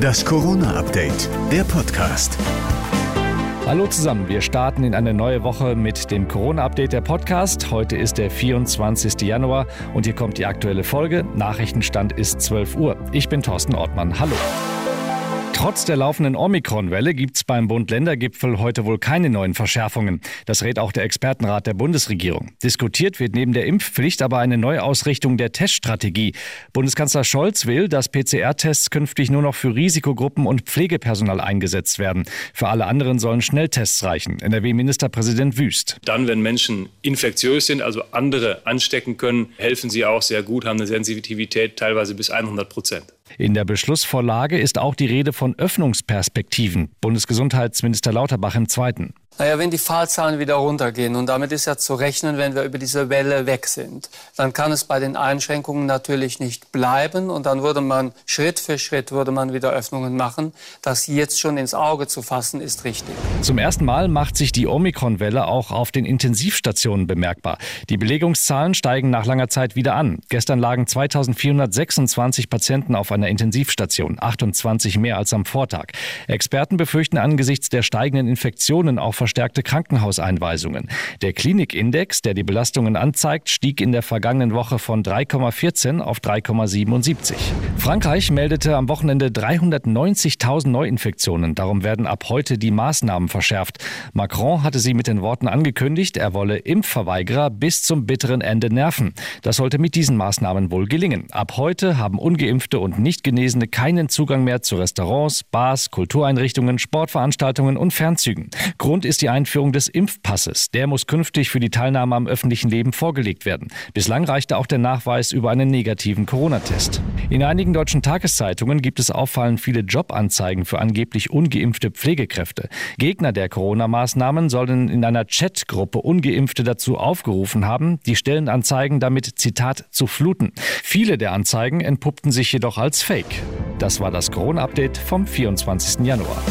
Das Corona-Update, der Podcast. Hallo zusammen, wir starten in eine neue Woche mit dem Corona-Update der Podcast. Heute ist der 24. Januar und hier kommt die aktuelle Folge. Nachrichtenstand ist 12 Uhr. Ich bin Thorsten Ortmann. Hallo. Trotz der laufenden Omikron-Welle gibt es beim Bund-Länder-Gipfel heute wohl keine neuen Verschärfungen. Das rät auch der Expertenrat der Bundesregierung. Diskutiert wird neben der Impfpflicht aber eine Neuausrichtung der Teststrategie. Bundeskanzler Scholz will, dass PCR-Tests künftig nur noch für Risikogruppen und Pflegepersonal eingesetzt werden. Für alle anderen sollen Schnelltests reichen. NRW-Ministerpräsident Wüst. Dann, wenn Menschen infektiös sind, also andere anstecken können, helfen sie auch sehr gut, haben eine Sensitivität teilweise bis 100 Prozent. In der Beschlussvorlage ist auch die Rede von Öffnungsperspektiven. Bundesgesundheitsminister Lauterbach im Zweiten. Naja, wenn die Fallzahlen wieder runtergehen und damit ist ja zu rechnen, wenn wir über diese Welle weg sind, dann kann es bei den Einschränkungen natürlich nicht bleiben und dann würde man Schritt für Schritt würde man wieder Öffnungen machen. Das jetzt schon ins Auge zu fassen, ist richtig. Zum ersten Mal macht sich die Omikron-Welle auch auf den Intensivstationen bemerkbar. Die Belegungszahlen steigen nach langer Zeit wieder an. Gestern lagen 2426 Patienten auf einer Intensivstation, 28 mehr als am Vortag. Experten befürchten angesichts der steigenden Infektionen auch verstärkte Krankenhauseinweisungen. Der Klinikindex, der die Belastungen anzeigt, stieg in der vergangenen Woche von 3,14 auf 3,77. Frankreich meldete am Wochenende 390.000 Neuinfektionen. Darum werden ab heute die Maßnahmen verschärft. Macron hatte sie mit den Worten angekündigt, er wolle Impfverweigerer bis zum bitteren Ende nerven. Das sollte mit diesen Maßnahmen wohl gelingen. Ab heute haben ungeimpfte und nicht Genesene keinen Zugang mehr zu Restaurants, Bars, Kultureinrichtungen, Sportveranstaltungen und Fernzügen. Grund ist ist die Einführung des Impfpasses. Der muss künftig für die Teilnahme am öffentlichen Leben vorgelegt werden. Bislang reichte auch der Nachweis über einen negativen Corona-Test. In einigen deutschen Tageszeitungen gibt es auffallend viele Jobanzeigen für angeblich ungeimpfte Pflegekräfte. Gegner der Corona-Maßnahmen sollen in einer Chatgruppe Ungeimpfte dazu aufgerufen haben, die Stellenanzeigen damit, Zitat, zu fluten. Viele der Anzeigen entpuppten sich jedoch als Fake. Das war das Corona-Update vom 24. Januar.